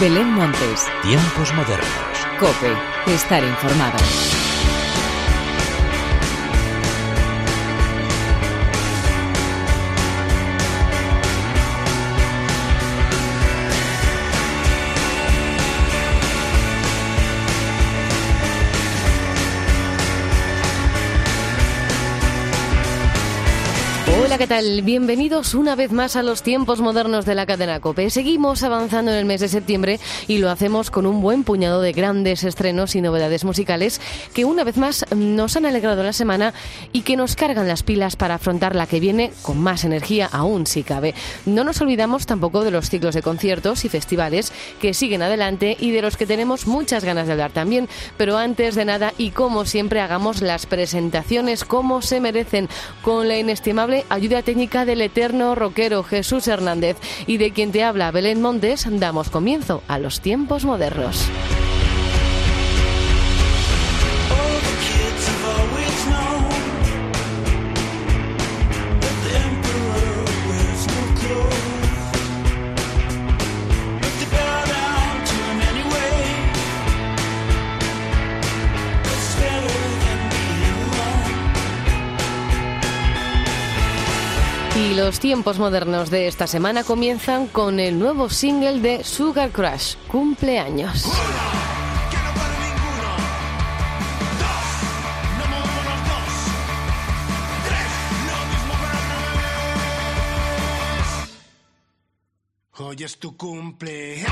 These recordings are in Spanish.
Belén Montes. Tiempos modernos. Cope. Estar informado. Hola, ¿qué tal? Bienvenidos una vez más a los tiempos modernos de la cadena Cope. Seguimos avanzando en el mes de septiembre y lo hacemos con un buen puñado de grandes estrenos y novedades musicales que una vez más nos han alegrado la semana y que nos cargan las pilas para afrontar la que viene con más energía aún si cabe. No nos olvidamos tampoco de los ciclos de conciertos y festivales que siguen adelante y de los que tenemos muchas ganas de hablar también. Pero antes de nada y como siempre hagamos las presentaciones como se merecen con la inestimable ayuda técnica del eterno rockero Jesús Hernández y de quien te habla Belén Montes, damos comienzo a los tiempos modernos. Los tiempos modernos de esta semana comienzan con el nuevo single de Sugar Crush, Cumpleaños. Hoy es tu cumpleaños,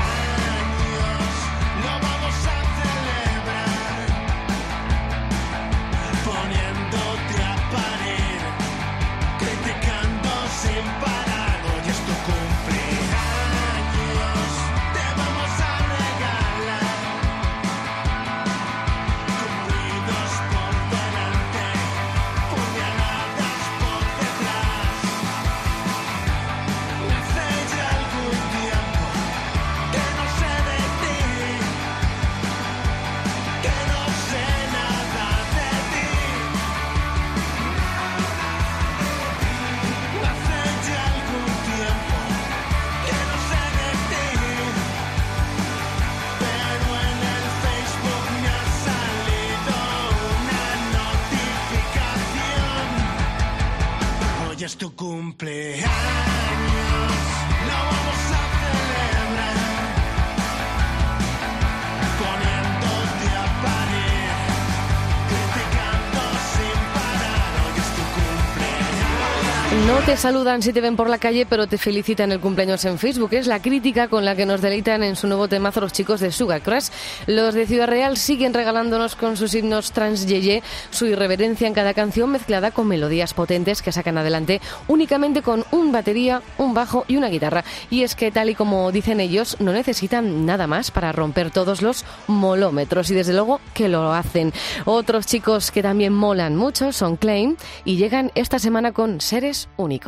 saludan si te ven por la calle, pero te felicitan el cumpleaños en Facebook. Es la crítica con la que nos deleitan en su nuevo temazo los chicos de Sugar Crush. Los de Ciudad Real siguen regalándonos con sus himnos trans yeye su irreverencia en cada canción mezclada con melodías potentes que sacan adelante únicamente con un batería, un bajo y una guitarra. Y es que tal y como dicen ellos, no necesitan nada más para romper todos los molómetros y desde luego que lo hacen. Otros chicos que también molan mucho son Klein y llegan esta semana con seres únicos.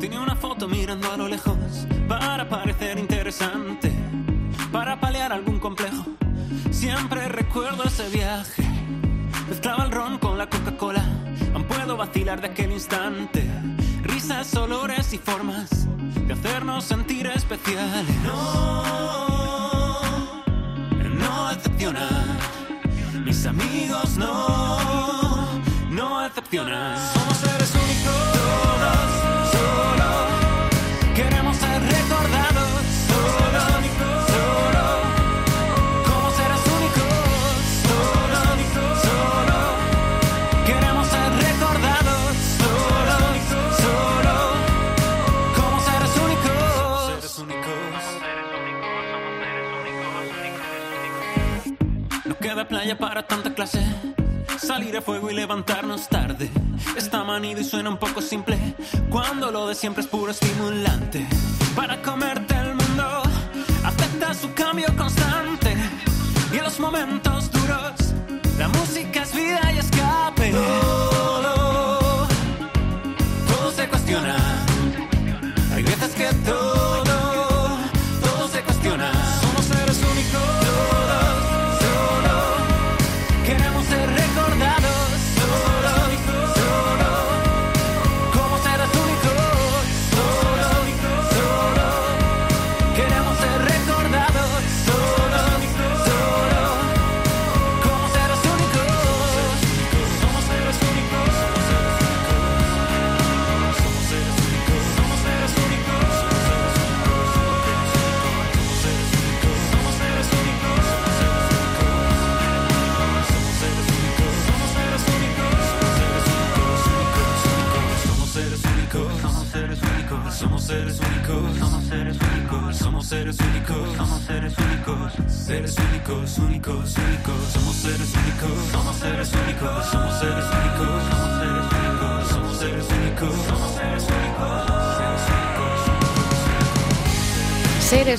Tenía una foto mirando a lo lejos para parecer interesante, para paliar algún complejo. Siempre recuerdo ese viaje. Mezclaba el ron con la Coca-Cola. Aún puedo vacilar de aquel instante. Risas, olores y formas de hacernos sentir especiales. No, no decepcionan. Mis amigos no, no decepcionan. Somos seres únicos. Salir a fuego y levantarnos tarde. Está manido y suena un poco simple. Cuando lo de siempre es puro estimulante. Para comerte el mundo, acepta su cambio constante. Y en los momentos duros,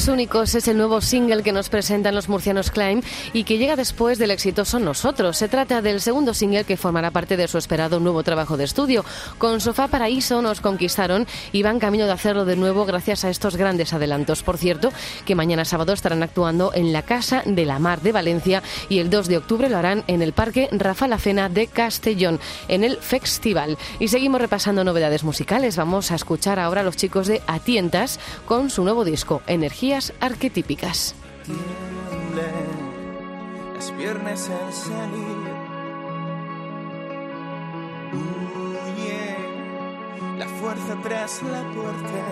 Únicos es el nuevo single que nos presentan los murcianos Climb y que llega después del exitoso Nosotros. Se trata del segundo single que formará parte de su esperado nuevo trabajo de estudio. Con Sofá Paraíso nos conquistaron y van camino de hacerlo de nuevo gracias a estos grandes adelantos. Por cierto, que mañana sábado estarán actuando en la Casa de la Mar de Valencia y el 2 de octubre lo harán en el Parque Rafa Lafena de Castellón, en el Festival. Y seguimos repasando novedades musicales. Vamos a escuchar ahora a los chicos de Atientas con su nuevo disco, Energías Arquetípicas. es viernes en salir. Huye la fuerza tras la puerta.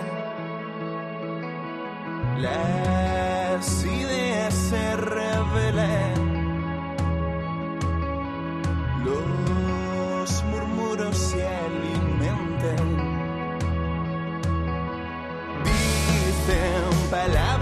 Las ideas se revelan. Los murmuros se alimentan. Dicen palabras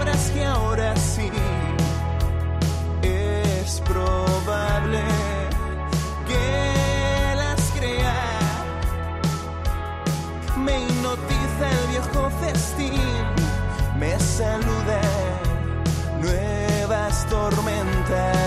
that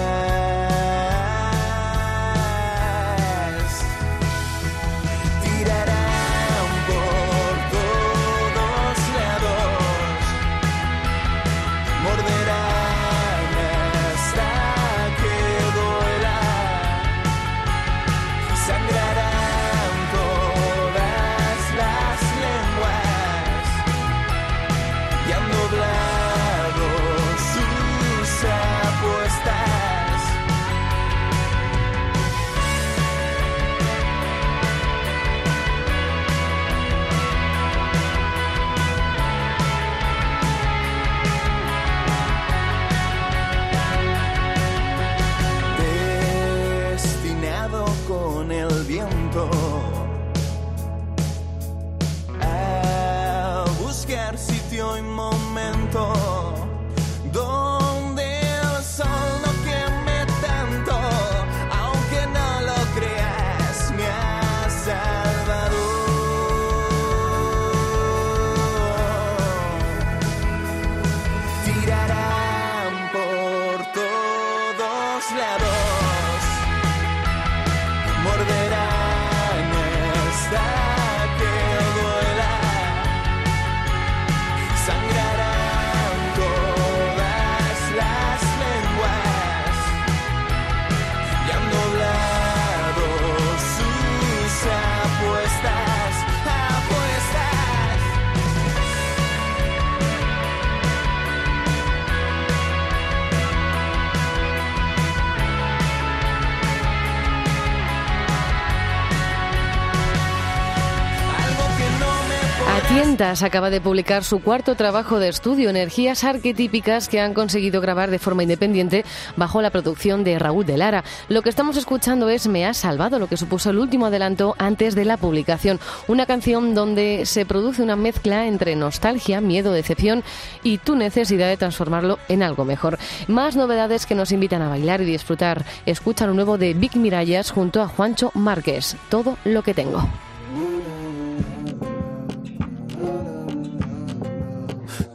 acaba de publicar su cuarto trabajo de estudio, Energías Arquetípicas, que han conseguido grabar de forma independiente bajo la producción de Raúl de Lara. Lo que estamos escuchando es Me ha salvado, lo que supuso el último adelanto antes de la publicación. Una canción donde se produce una mezcla entre nostalgia, miedo, decepción y tu necesidad de transformarlo en algo mejor. Más novedades que nos invitan a bailar y disfrutar. Escucha lo nuevo de Vic Mirallas junto a Juancho Márquez. Todo lo que tengo.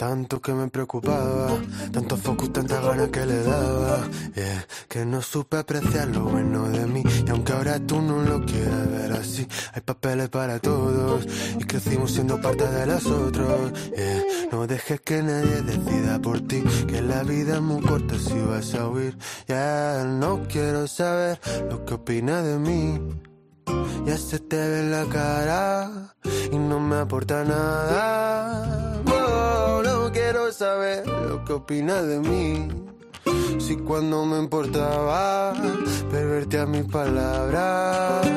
Tanto que me preocupaba, tanto focus, tanta ganas que le daba. yeah, que no supe apreciar lo bueno de mí. Y aunque ahora tú no lo quieres ver así, hay papeles para todos. Y crecimos siendo parte de los otros. yeah. no dejes que nadie decida por ti. Que la vida es muy corta si vas a huir. Ya no quiero saber lo que opina de mí. Ya se te ve la cara y no me aporta nada. Oh, no quiero saber lo que opinas de mí. Si cuando me importaba pervertir a mis palabras.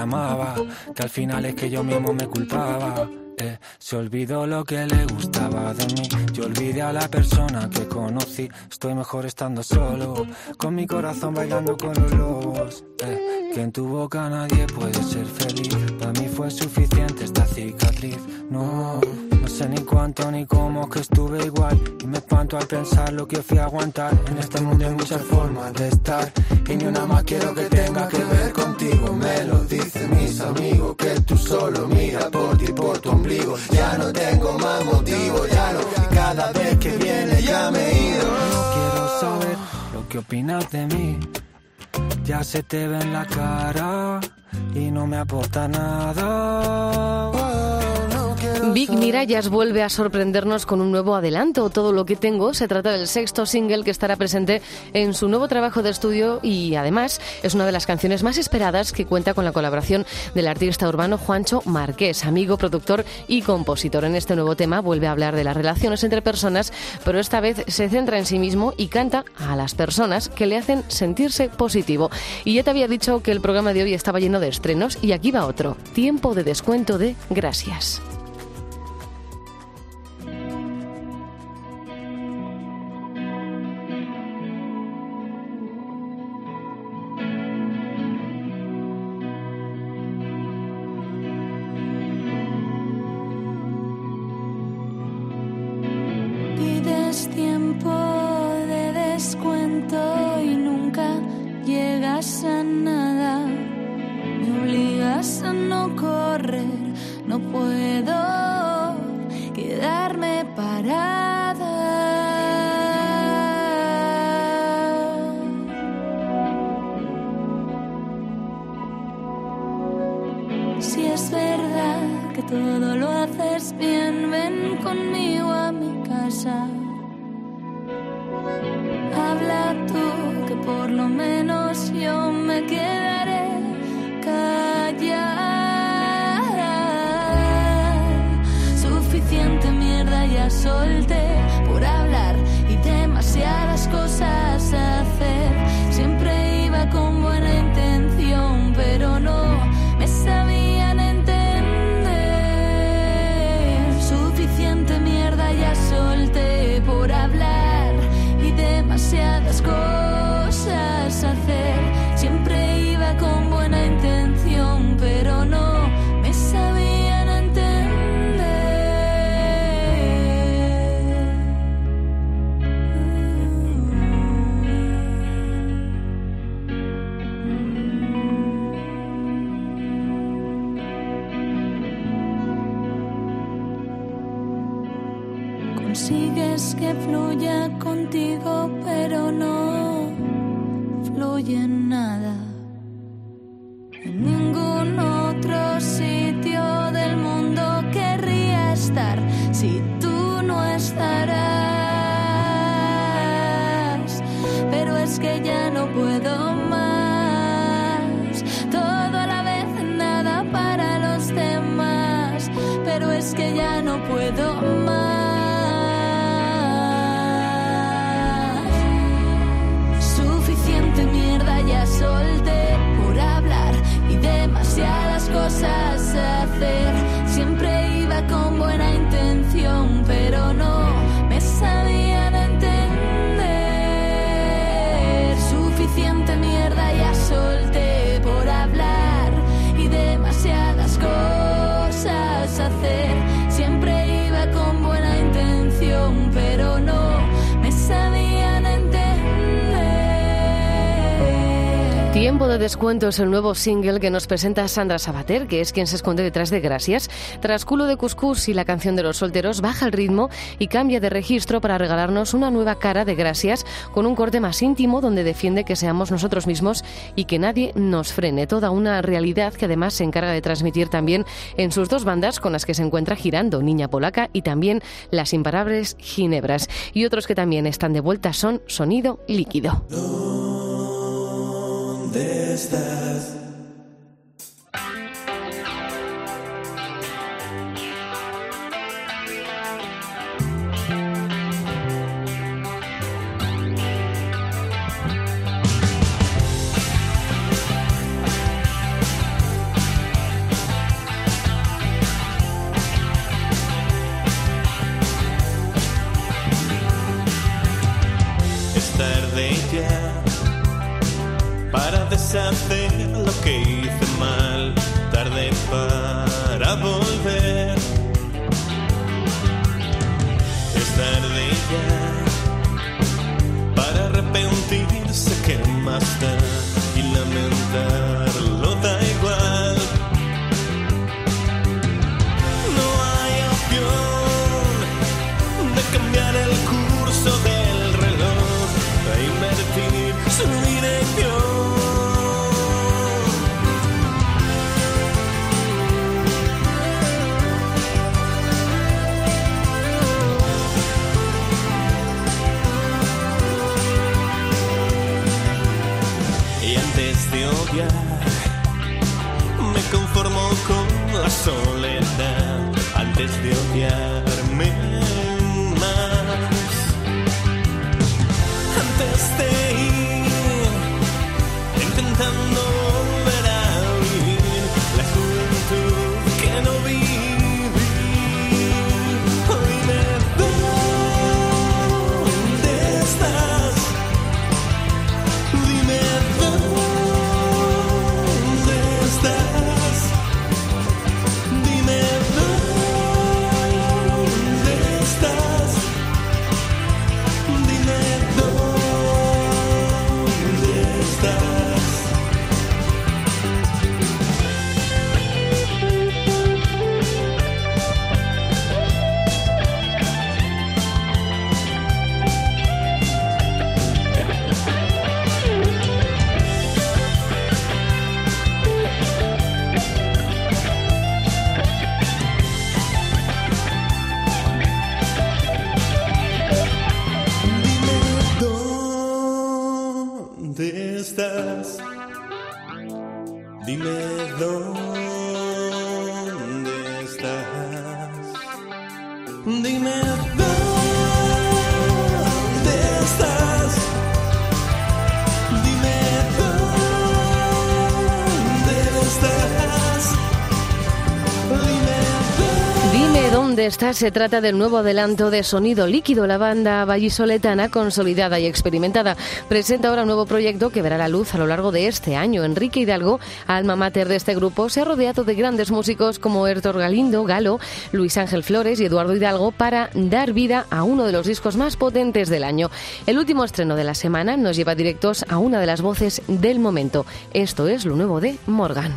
Reclamaba, que al final es que yo mismo me culpaba. eh. Se olvidó lo que le gustaba de mí. Yo olvidé a la persona que conocí. Estoy mejor estando solo, con mi corazón bailando con los lobos. eh. Que en tu boca nadie puede ser feliz. Para mí fue suficiente esta cicatriz. No, sé ni cuánto ni cómo que estuve igual. Y me espanto al pensar lo que fui a aguantar. En este mundo hay muchas formas de estar. Y ni una más quiero que tenga que ver contigo. Me lo dicen mis amigos. Que tú solo mira por ti, por tu ombligo. Ya no tengo más motivo, ya no. Y cada vez que viene ya me he ido. No quiero saber lo que opinas de mí. Ya se te ve en la cara y no me aporta nada. Quiero Big Mirallas vuelve a sorprendernos con un nuevo adelanto. Todo lo que tengo se trata del sexto single que estará presente en su nuevo trabajo de estudio y además es una de las canciones más esperadas que cuenta con la colaboración del artista urbano Juancho Marqués, amigo, productor y compositor. En este nuevo tema vuelve a hablar de las relaciones entre personas, pero esta vez se centra en sí mismo y canta a las personas que le hacen sentirse positivo. Y ya te había dicho que el programa de hoy estaba lleno de estrenos y aquí va otro. Tiempo de descuento de Gracias. Si es verdad que todo lo haces bien, ven conmigo a mi casa. Habla tú, que por lo menos yo me quedaré callada. Suficiente mierda ya solté Consigues que fluya contigo, pero no fluye nada. De descuento es el nuevo single que nos presenta Sandra Sabater, que es quien se esconde detrás de Gracias. Tras Culo de Cuscús y la canción de los solteros, baja el ritmo y cambia de registro para regalarnos una nueva cara de Gracias con un corte más íntimo donde defiende que seamos nosotros mismos y que nadie nos frene. Toda una realidad que además se encarga de transmitir también en sus dos bandas con las que se encuentra girando, Niña Polaca y también Las Imparables Ginebras. Y otros que también están de vuelta son Sonido Líquido. ¿Dónde estás? Deshacer lo que hice mal. Tarde para volver. Es tarde ya para arrepentirse que más da y lamentarlo odiar, me conformo con la soledad. Antes de odiarme Dime dónde estás. Se trata del nuevo adelanto de sonido líquido. La banda vallisoletana, consolidada y experimentada, presenta ahora un nuevo proyecto que verá la luz a lo largo de este año. Enrique Hidalgo, alma mater de este grupo, se ha rodeado de grandes músicos como Héctor Galindo, Galo, Luis Ángel Flores y Eduardo Hidalgo para dar vida a uno de los discos más potentes del año. El último estreno de la semana nos lleva directos a una de las voces del momento. Esto es lo nuevo de Morgan.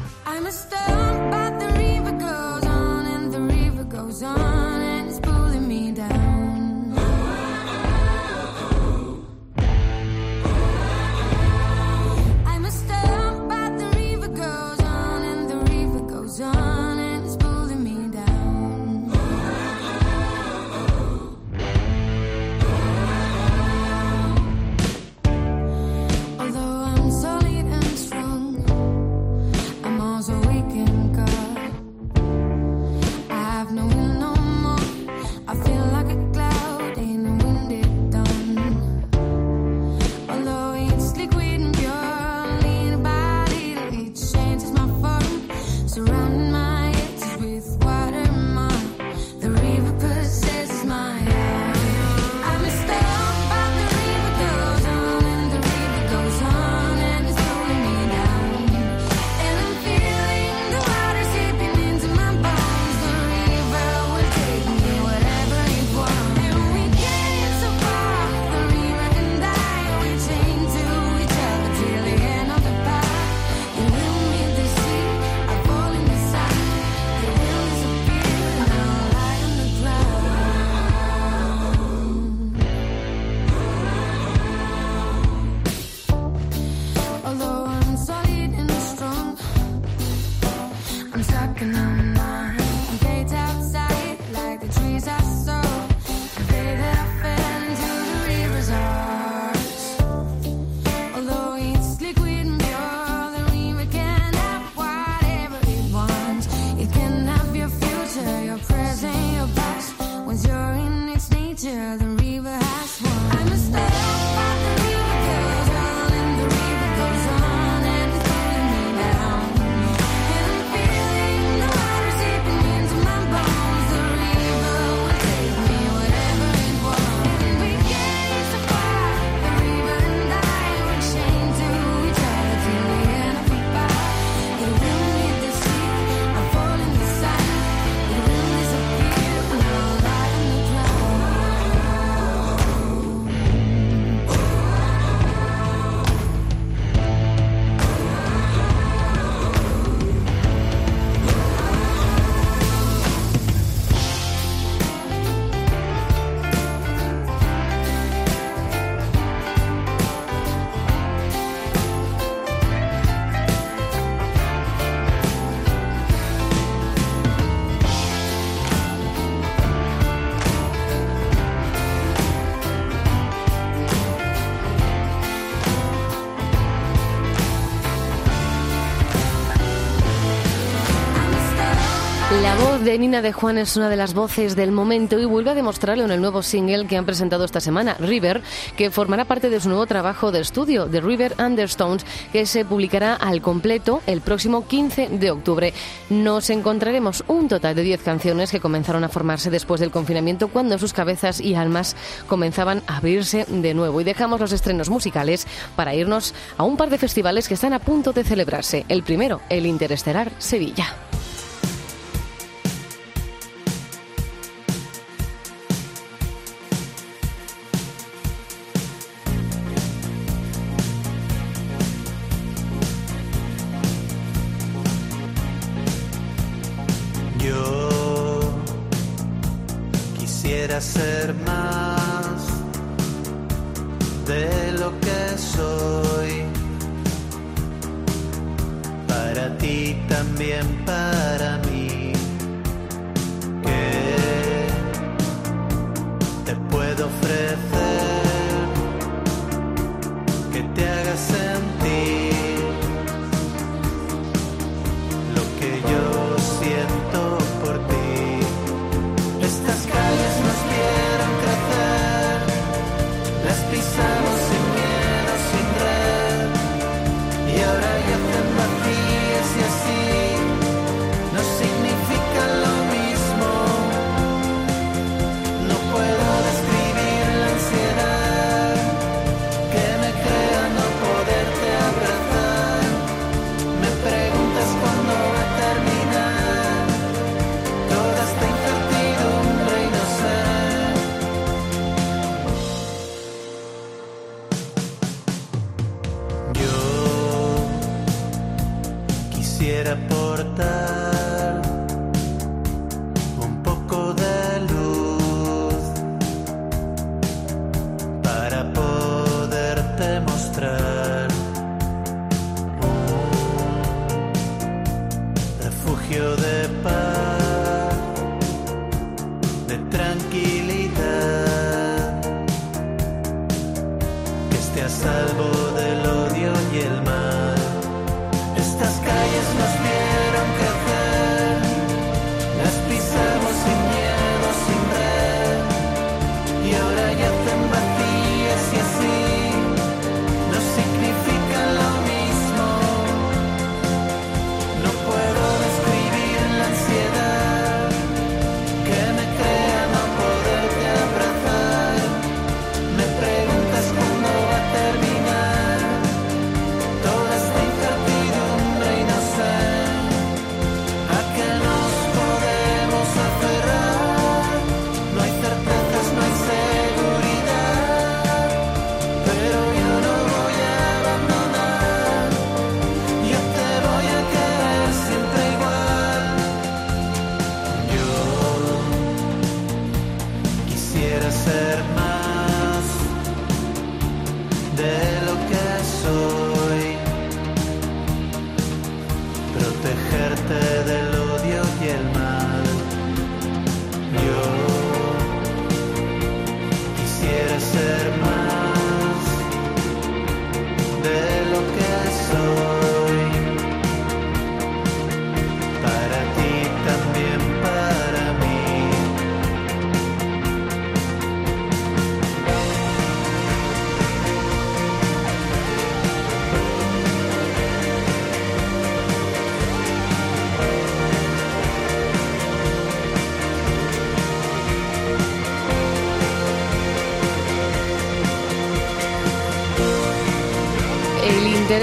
De Nina de Juan es una de las voces del momento y vuelve a demostrarlo en el nuevo single que han presentado esta semana, River, que formará parte de su nuevo trabajo de estudio, The River Understones, que se publicará al completo el próximo 15 de octubre. Nos encontraremos un total de 10 canciones que comenzaron a formarse después del confinamiento cuando sus cabezas y almas comenzaban a abrirse de nuevo. Y dejamos los estrenos musicales para irnos a un par de festivales que están a punto de celebrarse. El primero, el Interestelar Sevilla.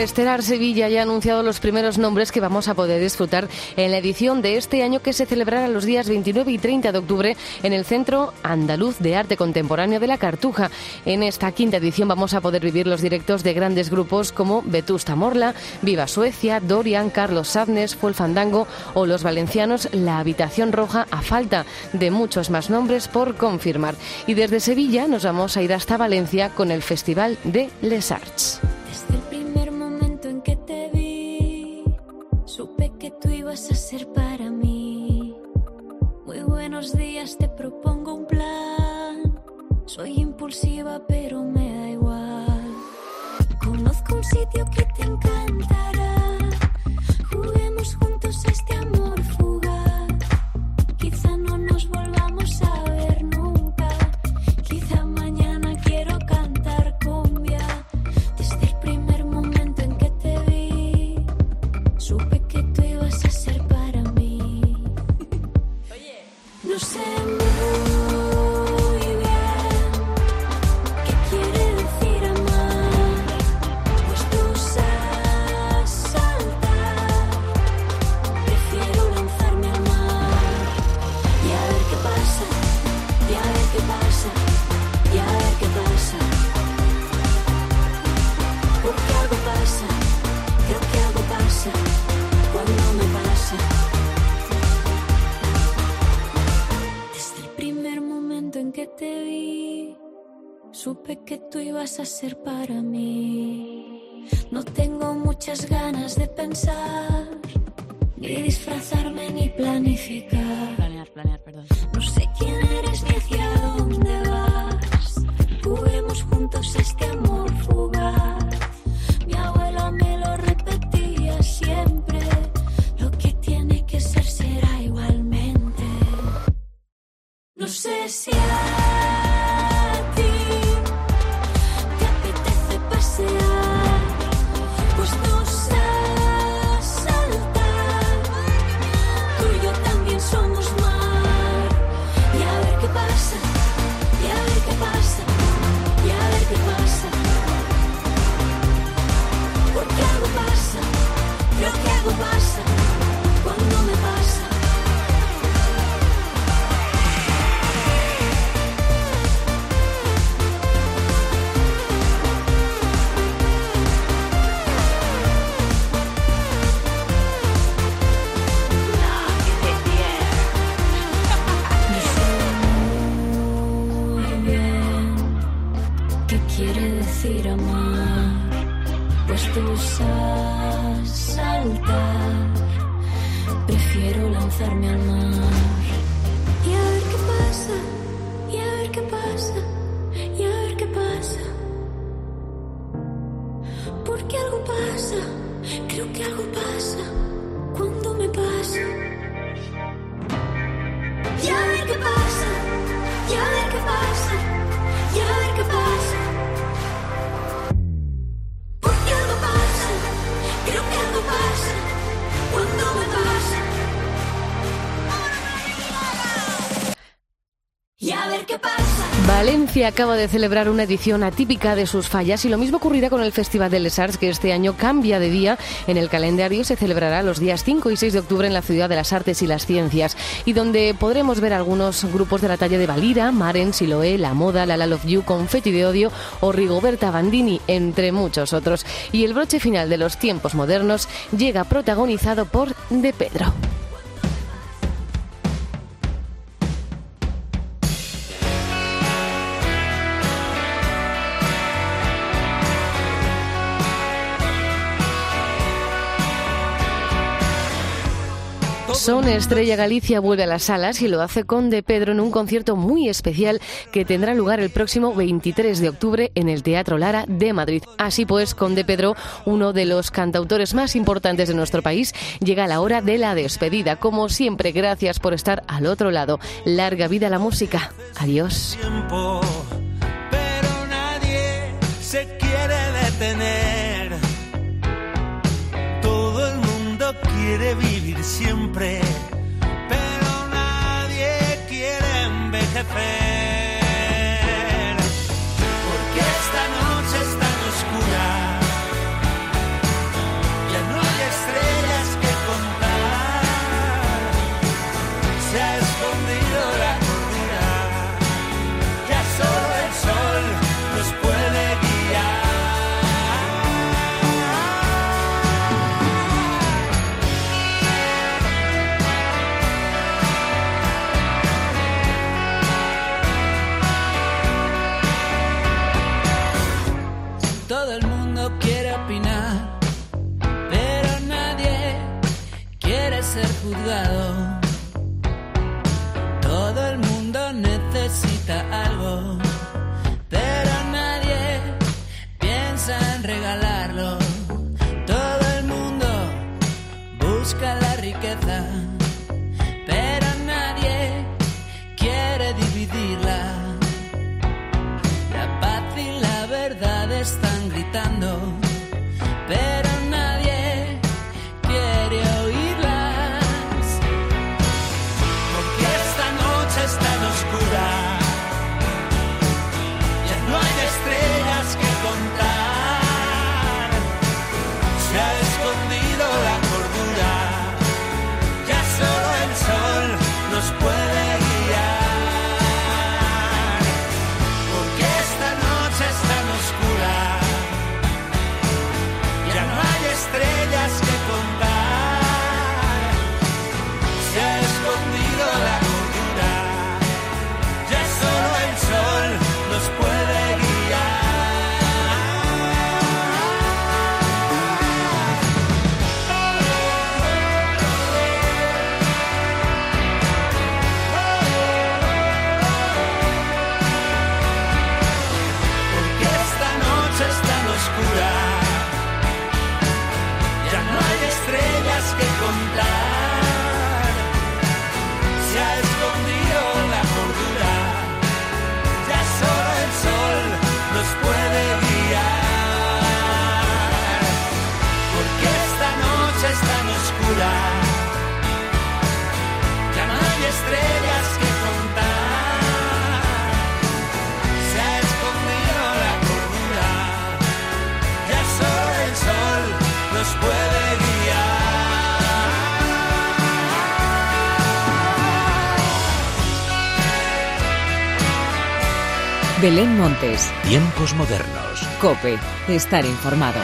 El Interestelar Sevilla ya ha anunciado los primeros nombres que vamos a poder disfrutar en la edición de este año que se celebrará los días 29 y 30 de octubre en el Centro Andaluz de Arte Contemporáneo de la Cartuja. En esta quinta edición vamos a poder vivir los directos de grandes grupos como Vetusta Morla, Viva Suecia, Dorian, Carlos Sadnes, Fuel Fandango o los valencianos La Habitación Roja a falta de muchos más nombres por confirmar. Y desde Sevilla nos vamos a ir hasta Valencia con el Festival de Les Arts. Ibas a ser para mí. Muy buenos días, te propongo un plan. Soy impulsiva, pero me Supe que tú ibas a ser para mí. No tengo muchas ganas de pensar, ni disfrazarme ni planificar. Planear, planear, perdón. No sé quién eres ni hacia dónde vas. Juguemos juntos este amor fugaz. Mi abuela me lo repetía siempre. Lo que tiene que ser será igualmente. No sé si a Valencia acaba de celebrar una edición atípica de sus fallas y lo mismo ocurrirá con el Festival de Les Arts que este año cambia de día en el calendario se celebrará los días 5 y 6 de octubre en la Ciudad de las Artes y las Ciencias y donde podremos ver algunos grupos de la talla de Valira, Maren, Siloé, La Moda, La La Love You, Confetti de Odio o Rigoberta Bandini, entre muchos otros. Y el broche final de los tiempos modernos llega protagonizado por De Pedro. Son Estrella Galicia vuelve a las salas y lo hace con De Pedro en un concierto muy especial que tendrá lugar el próximo 23 de octubre en el Teatro Lara de Madrid. Así pues, con De Pedro, uno de los cantautores más importantes de nuestro país, llega la hora de la despedida. Como siempre, gracias por estar al otro lado. Larga vida la música. Adiós. Quiere vivir siempre, pero nadie quiere envejecer. Porque esta noche la Belén Montes. Tiempos modernos. Cope. Estar informado.